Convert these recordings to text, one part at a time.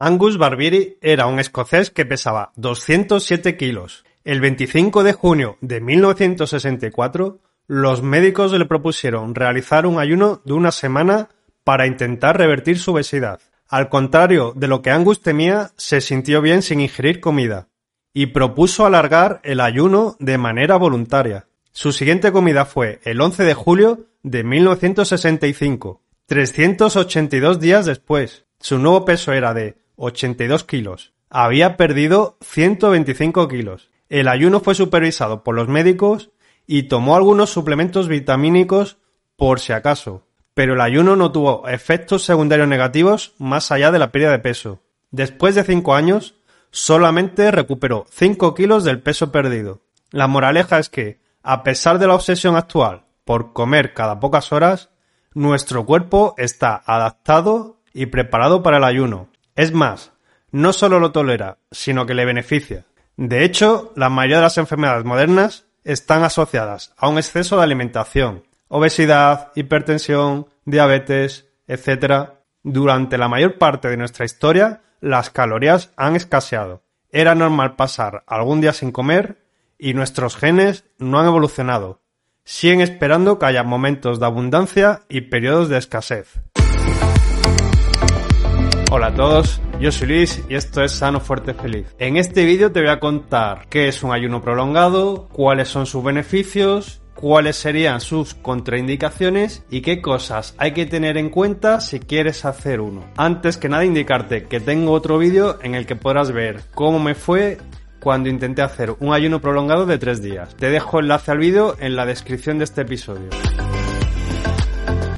Angus Barbieri era un escocés que pesaba 207 kilos. El 25 de junio de 1964, los médicos le propusieron realizar un ayuno de una semana para intentar revertir su obesidad. Al contrario de lo que Angus temía, se sintió bien sin ingerir comida y propuso alargar el ayuno de manera voluntaria. Su siguiente comida fue el 11 de julio de 1965, 382 días después. Su nuevo peso era de 82 kilos. Había perdido 125 kilos. El ayuno fue supervisado por los médicos y tomó algunos suplementos vitamínicos por si acaso. Pero el ayuno no tuvo efectos secundarios negativos más allá de la pérdida de peso. Después de 5 años, solamente recuperó 5 kilos del peso perdido. La moraleja es que, a pesar de la obsesión actual por comer cada pocas horas, nuestro cuerpo está adaptado y preparado para el ayuno es más, no solo lo tolera, sino que le beneficia. De hecho, la mayoría de las enfermedades modernas están asociadas a un exceso de alimentación, obesidad, hipertensión, diabetes, etc. Durante la mayor parte de nuestra historia, las calorías han escaseado. Era normal pasar algún día sin comer y nuestros genes no han evolucionado. Siguen esperando que haya momentos de abundancia y periodos de escasez. Hola a todos, yo soy Luis y esto es Sano Fuerte Feliz. En este vídeo te voy a contar qué es un ayuno prolongado, cuáles son sus beneficios, cuáles serían sus contraindicaciones y qué cosas hay que tener en cuenta si quieres hacer uno. Antes que nada indicarte que tengo otro vídeo en el que podrás ver cómo me fue cuando intenté hacer un ayuno prolongado de 3 días. Te dejo enlace al vídeo en la descripción de este episodio.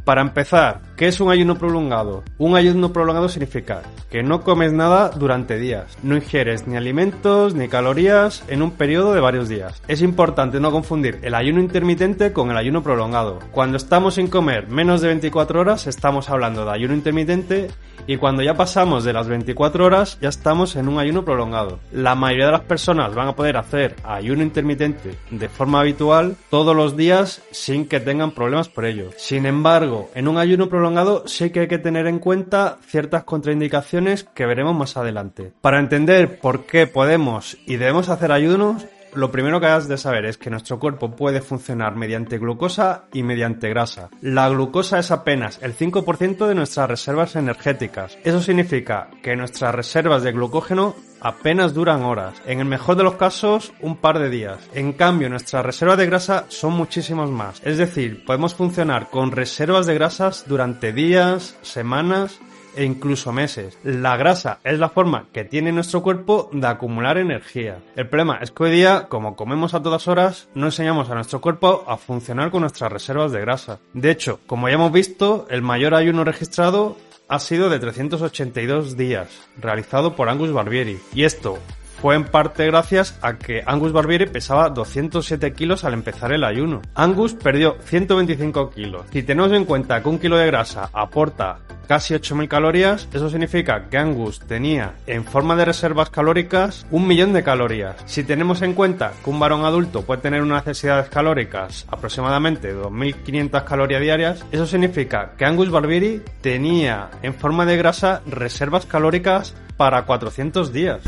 Para empezar, ¿qué es un ayuno prolongado? Un ayuno prolongado significa que no comes nada durante días, no ingieres ni alimentos ni calorías en un periodo de varios días. Es importante no confundir el ayuno intermitente con el ayuno prolongado. Cuando estamos sin comer menos de 24 horas estamos hablando de ayuno intermitente y cuando ya pasamos de las 24 horas ya estamos en un ayuno prolongado. La mayoría de las personas van a poder hacer ayuno intermitente de forma habitual todos los días sin que tengan problemas por ello. Sin embargo, en un ayuno prolongado sí que hay que tener en cuenta ciertas contraindicaciones que veremos más adelante. Para entender por qué podemos y debemos hacer ayunos, lo primero que has de saber es que nuestro cuerpo puede funcionar mediante glucosa y mediante grasa. La glucosa es apenas el 5% de nuestras reservas energéticas. Eso significa que nuestras reservas de glucógeno apenas duran horas, en el mejor de los casos un par de días. En cambio, nuestras reservas de grasa son muchísimos más. Es decir, podemos funcionar con reservas de grasas durante días, semanas e incluso meses. La grasa es la forma que tiene nuestro cuerpo de acumular energía. El problema es que hoy día, como comemos a todas horas, no enseñamos a nuestro cuerpo a funcionar con nuestras reservas de grasa. De hecho, como ya hemos visto, el mayor ayuno registrado ha sido de 382 días, realizado por Angus Barbieri. Y esto fue en parte gracias a que Angus Barbieri pesaba 207 kilos al empezar el ayuno. Angus perdió 125 kilos. Si tenemos en cuenta que un kilo de grasa aporta casi 8.000 calorías, eso significa que Angus tenía en forma de reservas calóricas un millón de calorías. Si tenemos en cuenta que un varón adulto puede tener unas necesidades calóricas aproximadamente 2.500 calorías diarias, eso significa que Angus Barbieri tenía en forma de grasa reservas calóricas para 400 días.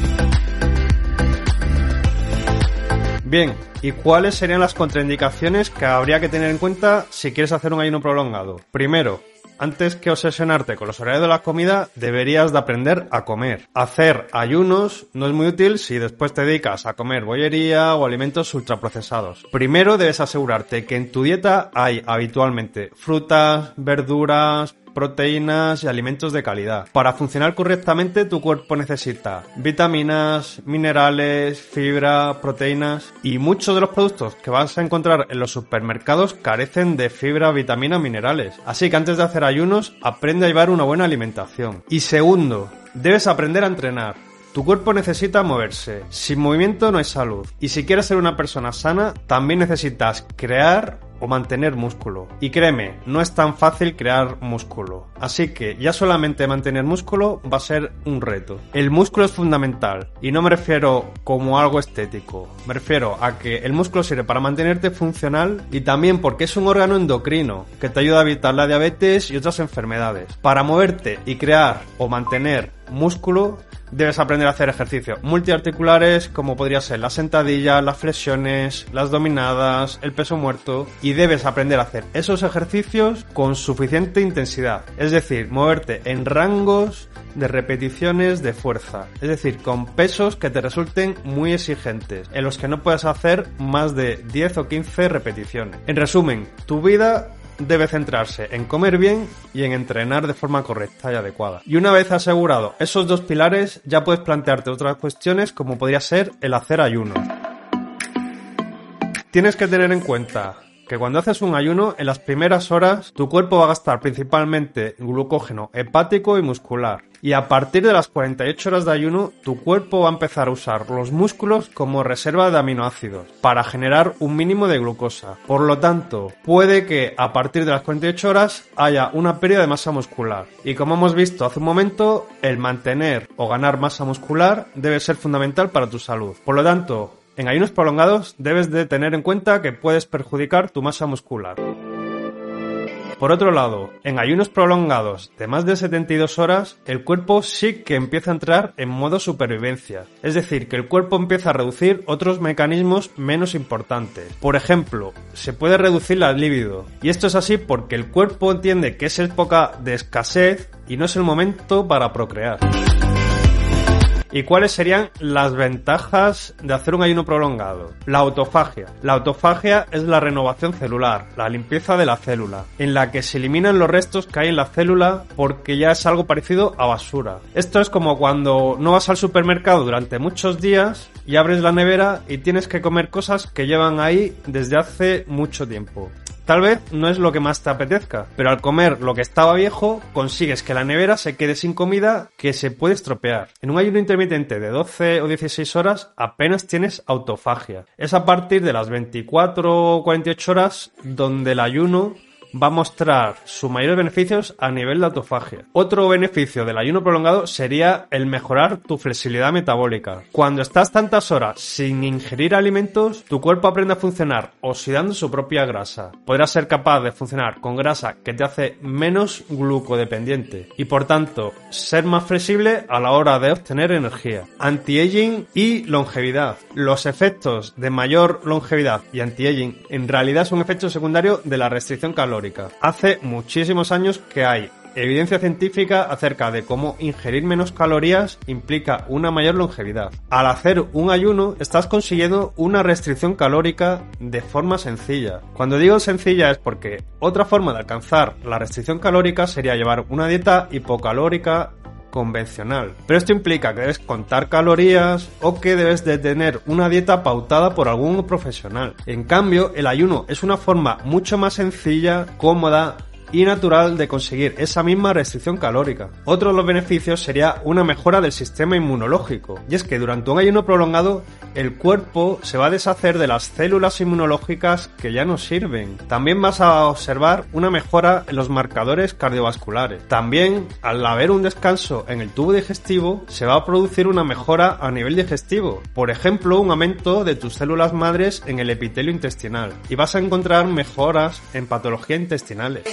Bien, ¿y cuáles serían las contraindicaciones que habría que tener en cuenta si quieres hacer un ayuno prolongado? Primero, antes que obsesionarte con los horarios de la comida, deberías de aprender a comer. Hacer ayunos no es muy útil si después te dedicas a comer bollería o alimentos ultraprocesados. Primero debes asegurarte que en tu dieta hay habitualmente frutas, verduras, proteínas y alimentos de calidad. Para funcionar correctamente tu cuerpo necesita vitaminas, minerales, fibra, proteínas y muchos de los productos que vas a encontrar en los supermercados carecen de fibra, vitamina, minerales. Así que antes de hacer ayunos aprende a llevar una buena alimentación. Y segundo, Debes aprender a entrenar. Tu cuerpo necesita moverse. Sin movimiento no hay salud. Y si quieres ser una persona sana, también necesitas crear o mantener músculo. Y créeme, no es tan fácil crear músculo. Así que ya solamente mantener músculo va a ser un reto. El músculo es fundamental. Y no me refiero como algo estético. Me refiero a que el músculo sirve para mantenerte funcional y también porque es un órgano endocrino que te ayuda a evitar la diabetes y otras enfermedades. Para moverte y crear o mantener músculo debes aprender a hacer ejercicios multiarticulares como podría ser la sentadilla, las flexiones, las dominadas, el peso muerto y debes aprender a hacer esos ejercicios con suficiente intensidad, es decir, moverte en rangos de repeticiones de fuerza, es decir, con pesos que te resulten muy exigentes, en los que no puedas hacer más de 10 o 15 repeticiones. En resumen, tu vida debe centrarse en comer bien y en entrenar de forma correcta y adecuada. Y una vez asegurado esos dos pilares, ya puedes plantearte otras cuestiones como podría ser el hacer ayuno. Tienes que tener en cuenta que cuando haces un ayuno, en las primeras horas tu cuerpo va a gastar principalmente glucógeno hepático y muscular. Y a partir de las 48 horas de ayuno, tu cuerpo va a empezar a usar los músculos como reserva de aminoácidos para generar un mínimo de glucosa. Por lo tanto, puede que a partir de las 48 horas haya una pérdida de masa muscular. Y como hemos visto hace un momento, el mantener o ganar masa muscular debe ser fundamental para tu salud. Por lo tanto, en ayunos prolongados debes de tener en cuenta que puedes perjudicar tu masa muscular. Por otro lado, en ayunos prolongados de más de 72 horas, el cuerpo sí que empieza a entrar en modo supervivencia. Es decir, que el cuerpo empieza a reducir otros mecanismos menos importantes. Por ejemplo, se puede reducir la libido. Y esto es así porque el cuerpo entiende que es época de escasez y no es el momento para procrear. ¿Y cuáles serían las ventajas de hacer un ayuno prolongado? La autofagia. La autofagia es la renovación celular, la limpieza de la célula, en la que se eliminan los restos que hay en la célula porque ya es algo parecido a basura. Esto es como cuando no vas al supermercado durante muchos días y abres la nevera y tienes que comer cosas que llevan ahí desde hace mucho tiempo. Tal vez no es lo que más te apetezca, pero al comer lo que estaba viejo consigues que la nevera se quede sin comida que se puede estropear. En un ayuno intermitente de 12 o 16 horas apenas tienes autofagia. Es a partir de las 24 o 48 horas donde el ayuno va a mostrar sus mayores beneficios a nivel de autofagia. Otro beneficio del ayuno prolongado sería el mejorar tu flexibilidad metabólica. Cuando estás tantas horas sin ingerir alimentos, tu cuerpo aprende a funcionar oxidando su propia grasa. Podrás ser capaz de funcionar con grasa que te hace menos glucodependiente y por tanto ser más flexible a la hora de obtener energía. Anti-aging y longevidad. Los efectos de mayor longevidad y anti-aging en realidad son efectos secundarios de la restricción calórica Hace muchísimos años que hay evidencia científica acerca de cómo ingerir menos calorías implica una mayor longevidad. Al hacer un ayuno estás consiguiendo una restricción calórica de forma sencilla. Cuando digo sencilla es porque otra forma de alcanzar la restricción calórica sería llevar una dieta hipocalórica convencional. Pero esto implica que debes contar calorías o que debes de tener una dieta pautada por algún profesional. En cambio, el ayuno es una forma mucho más sencilla, cómoda, y natural de conseguir esa misma restricción calórica. Otro de los beneficios sería una mejora del sistema inmunológico, y es que durante un ayuno prolongado el cuerpo se va a deshacer de las células inmunológicas que ya no sirven. También vas a observar una mejora en los marcadores cardiovasculares. También, al haber un descanso en el tubo digestivo, se va a producir una mejora a nivel digestivo. Por ejemplo, un aumento de tus células madres en el epitelio intestinal. Y vas a encontrar mejoras en patologías intestinales.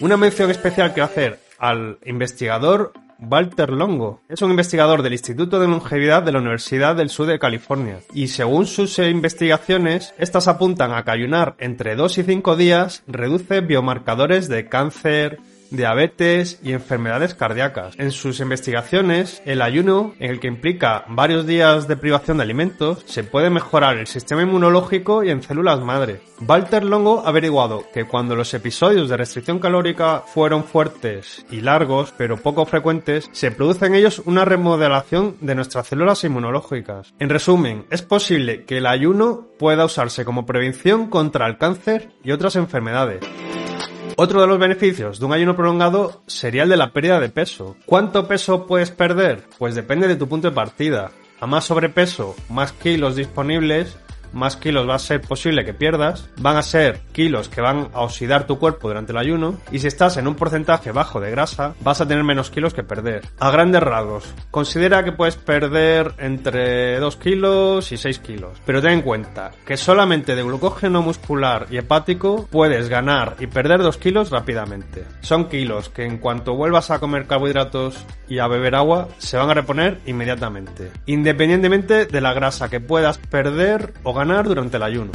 Una mención especial que hacer al investigador Walter Longo. Es un investigador del Instituto de Longevidad de la Universidad del Sur de California. Y según sus investigaciones, estas apuntan a que ayunar entre 2 y 5 días reduce biomarcadores de cáncer, diabetes y enfermedades cardíacas. En sus investigaciones, el ayuno, en el que implica varios días de privación de alimentos, se puede mejorar el sistema inmunológico y en células madre. Walter Longo ha averiguado que cuando los episodios de restricción calórica fueron fuertes y largos, pero poco frecuentes, se produce en ellos una remodelación de nuestras células inmunológicas. En resumen, es posible que el ayuno pueda usarse como prevención contra el cáncer y otras enfermedades. Otro de los beneficios de un ayuno prolongado sería el de la pérdida de peso. ¿Cuánto peso puedes perder? Pues depende de tu punto de partida. A más sobrepeso, más kilos disponibles más kilos va a ser posible que pierdas, van a ser kilos que van a oxidar tu cuerpo durante el ayuno y si estás en un porcentaje bajo de grasa vas a tener menos kilos que perder. A grandes rasgos, considera que puedes perder entre 2 kilos y 6 kilos, pero ten en cuenta que solamente de glucógeno muscular y hepático puedes ganar y perder 2 kilos rápidamente. Son kilos que en cuanto vuelvas a comer carbohidratos y a beber agua se van a reponer inmediatamente, independientemente de la grasa que puedas perder o ganar durante el ayuno.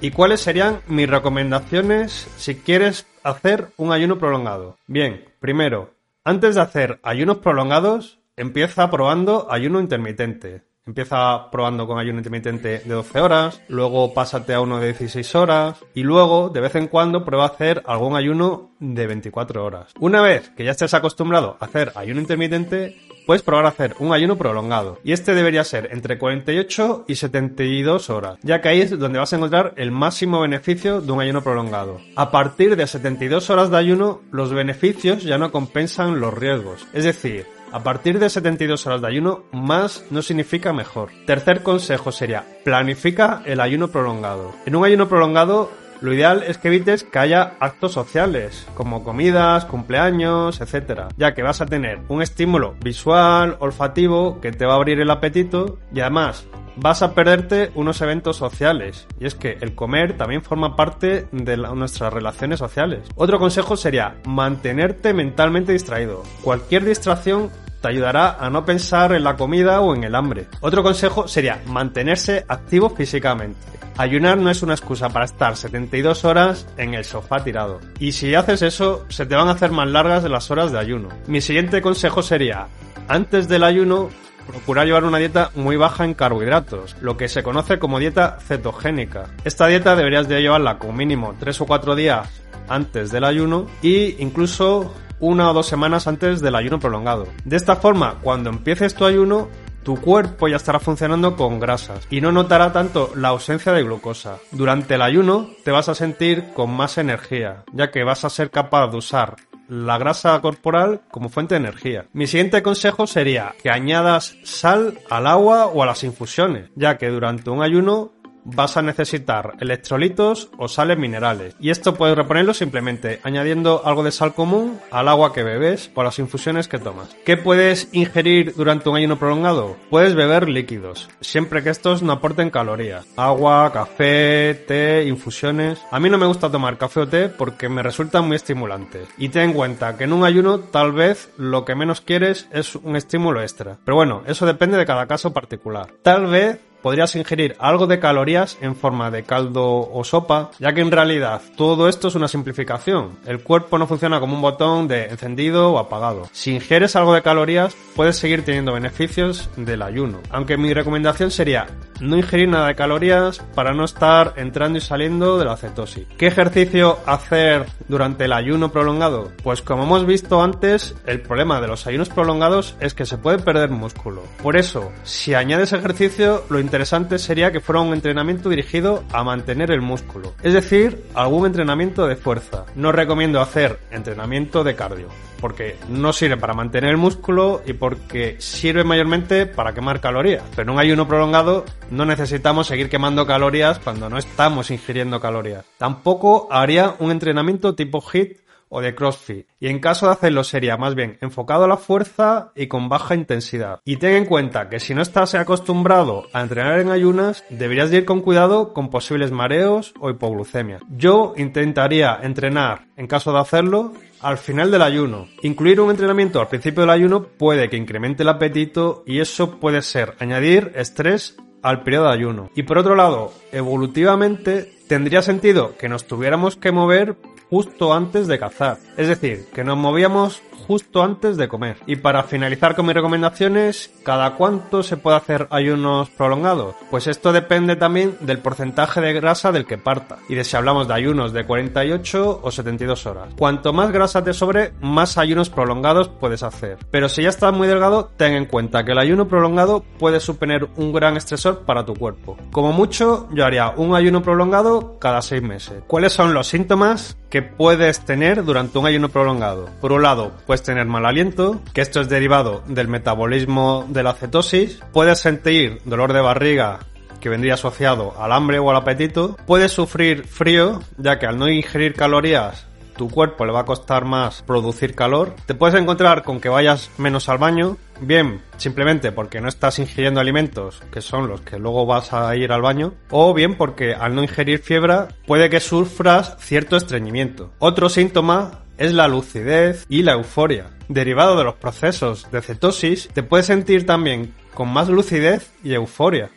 ¿Y cuáles serían mis recomendaciones si quieres hacer un ayuno prolongado? Bien, primero, antes de hacer ayunos prolongados, empieza probando ayuno intermitente. Empieza probando con ayuno intermitente de 12 horas, luego pásate a uno de 16 horas y luego de vez en cuando prueba a hacer algún ayuno de 24 horas. Una vez que ya estés acostumbrado a hacer ayuno intermitente, puedes probar a hacer un ayuno prolongado. Y este debería ser entre 48 y 72 horas, ya que ahí es donde vas a encontrar el máximo beneficio de un ayuno prolongado. A partir de 72 horas de ayuno, los beneficios ya no compensan los riesgos. Es decir, a partir de 72 horas de ayuno, más no significa mejor. Tercer consejo sería, planifica el ayuno prolongado. En un ayuno prolongado, lo ideal es que evites que haya actos sociales, como comidas, cumpleaños, etc. Ya que vas a tener un estímulo visual, olfativo, que te va a abrir el apetito y además vas a perderte unos eventos sociales. Y es que el comer también forma parte de nuestras relaciones sociales. Otro consejo sería mantenerte mentalmente distraído. Cualquier distracción te ayudará a no pensar en la comida o en el hambre. Otro consejo sería mantenerse activo físicamente. Ayunar no es una excusa para estar 72 horas en el sofá tirado. Y si haces eso, se te van a hacer más largas las horas de ayuno. Mi siguiente consejo sería, antes del ayuno, procurar llevar una dieta muy baja en carbohidratos, lo que se conoce como dieta cetogénica. Esta dieta deberías de llevarla como mínimo 3 o 4 días antes del ayuno e incluso una o dos semanas antes del ayuno prolongado. De esta forma, cuando empieces tu ayuno, tu cuerpo ya estará funcionando con grasas y no notará tanto la ausencia de glucosa. Durante el ayuno te vas a sentir con más energía, ya que vas a ser capaz de usar la grasa corporal como fuente de energía. Mi siguiente consejo sería que añadas sal al agua o a las infusiones, ya que durante un ayuno vas a necesitar electrolitos o sales minerales. Y esto puedes reponerlo simplemente añadiendo algo de sal común al agua que bebes o a las infusiones que tomas. ¿Qué puedes ingerir durante un ayuno prolongado? Puedes beber líquidos, siempre que estos no aporten calorías. Agua, café, té, infusiones. A mí no me gusta tomar café o té porque me resultan muy estimulantes. Y ten en cuenta que en un ayuno tal vez lo que menos quieres es un estímulo extra. Pero bueno, eso depende de cada caso particular. Tal vez podrías ingerir algo de calorías en forma de caldo o sopa, ya que en realidad todo esto es una simplificación. El cuerpo no funciona como un botón de encendido o apagado. Si ingieres algo de calorías, puedes seguir teniendo beneficios del ayuno. Aunque mi recomendación sería no ingerir nada de calorías para no estar entrando y saliendo de la cetosis. ¿Qué ejercicio hacer durante el ayuno prolongado? Pues como hemos visto antes, el problema de los ayunos prolongados es que se puede perder músculo. Por eso, si añades ejercicio, lo interesante sería que fuera un entrenamiento dirigido a mantener el músculo, es decir, algún entrenamiento de fuerza. No recomiendo hacer entrenamiento de cardio, porque no sirve para mantener el músculo y porque sirve mayormente para quemar calorías. Pero en un ayuno prolongado no necesitamos seguir quemando calorías cuando no estamos ingiriendo calorías. Tampoco haría un entrenamiento tipo HIT o de CrossFit. Y en caso de hacerlo sería más bien enfocado a la fuerza y con baja intensidad. Y ten en cuenta que si no estás acostumbrado a entrenar en ayunas, deberías ir con cuidado con posibles mareos o hipoglucemia. Yo intentaría entrenar, en caso de hacerlo, al final del ayuno. Incluir un entrenamiento al principio del ayuno puede que incremente el apetito y eso puede ser añadir estrés al periodo de ayuno. Y por otro lado, evolutivamente tendría sentido que nos tuviéramos que mover justo antes de cazar. Es decir, que nos movíamos justo antes de comer. Y para finalizar con mis recomendaciones, ¿cada cuánto se puede hacer ayunos prolongados? Pues esto depende también del porcentaje de grasa del que parta y de si hablamos de ayunos de 48 o 72 horas. Cuanto más grasa te sobre, más ayunos prolongados puedes hacer. Pero si ya estás muy delgado, ten en cuenta que el ayuno prolongado puede suponer un gran estresor para tu cuerpo. Como mucho, yo haría un ayuno prolongado cada 6 meses. ¿Cuáles son los síntomas que puedes tener durante un ayuno prolongado? Por un lado, puedes tener mal aliento, que esto es derivado del metabolismo de la cetosis, puedes sentir dolor de barriga que vendría asociado al hambre o al apetito, puedes sufrir frío, ya que al no ingerir calorías tu cuerpo le va a costar más producir calor. Te puedes encontrar con que vayas menos al baño, bien simplemente porque no estás ingiriendo alimentos que son los que luego vas a ir al baño, o bien porque al no ingerir fiebre puede que sufras cierto estreñimiento. Otro síntoma es la lucidez y la euforia. Derivado de los procesos de cetosis, te puedes sentir también con más lucidez y euforia.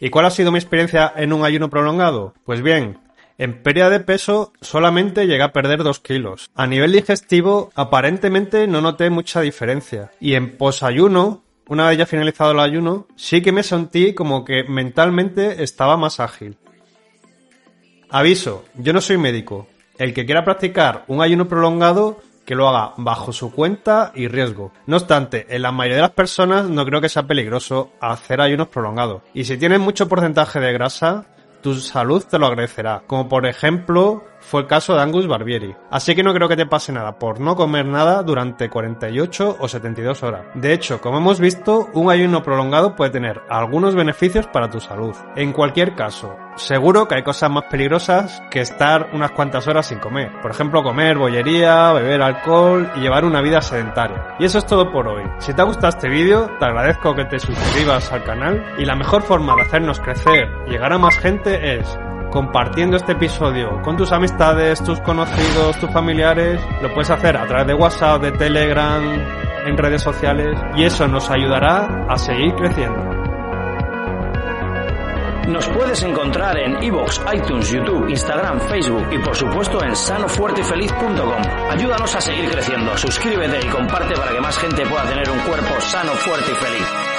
¿Y cuál ha sido mi experiencia en un ayuno prolongado? Pues bien, en pérdida de peso solamente llegué a perder 2 kilos. A nivel digestivo aparentemente no noté mucha diferencia. Y en posayuno, una vez ya finalizado el ayuno, sí que me sentí como que mentalmente estaba más ágil. Aviso, yo no soy médico. El que quiera practicar un ayuno prolongado que lo haga bajo su cuenta y riesgo. No obstante, en la mayoría de las personas no creo que sea peligroso hacer ayunos prolongados. Y si tienes mucho porcentaje de grasa, tu salud te lo agradecerá, como por ejemplo fue el caso de Angus Barbieri. Así que no creo que te pase nada por no comer nada durante 48 o 72 horas. De hecho, como hemos visto, un ayuno prolongado puede tener algunos beneficios para tu salud. En cualquier caso, seguro que hay cosas más peligrosas que estar unas cuantas horas sin comer. Por ejemplo, comer bollería, beber alcohol y llevar una vida sedentaria. Y eso es todo por hoy. Si te ha gustado este vídeo, te agradezco que te suscribas al canal y la mejor forma de hacernos crecer y llegar a más gente es compartiendo este episodio con tus amistades, tus conocidos, tus familiares. Lo puedes hacer a través de WhatsApp, de Telegram, en redes sociales y eso nos ayudará a seguir creciendo. Nos puedes encontrar en iVoox, iTunes, YouTube, Instagram, Facebook y por supuesto en sanofuertefeliz.com. Ayúdanos a seguir creciendo, suscríbete y comparte para que más gente pueda tener un cuerpo sano, fuerte y feliz.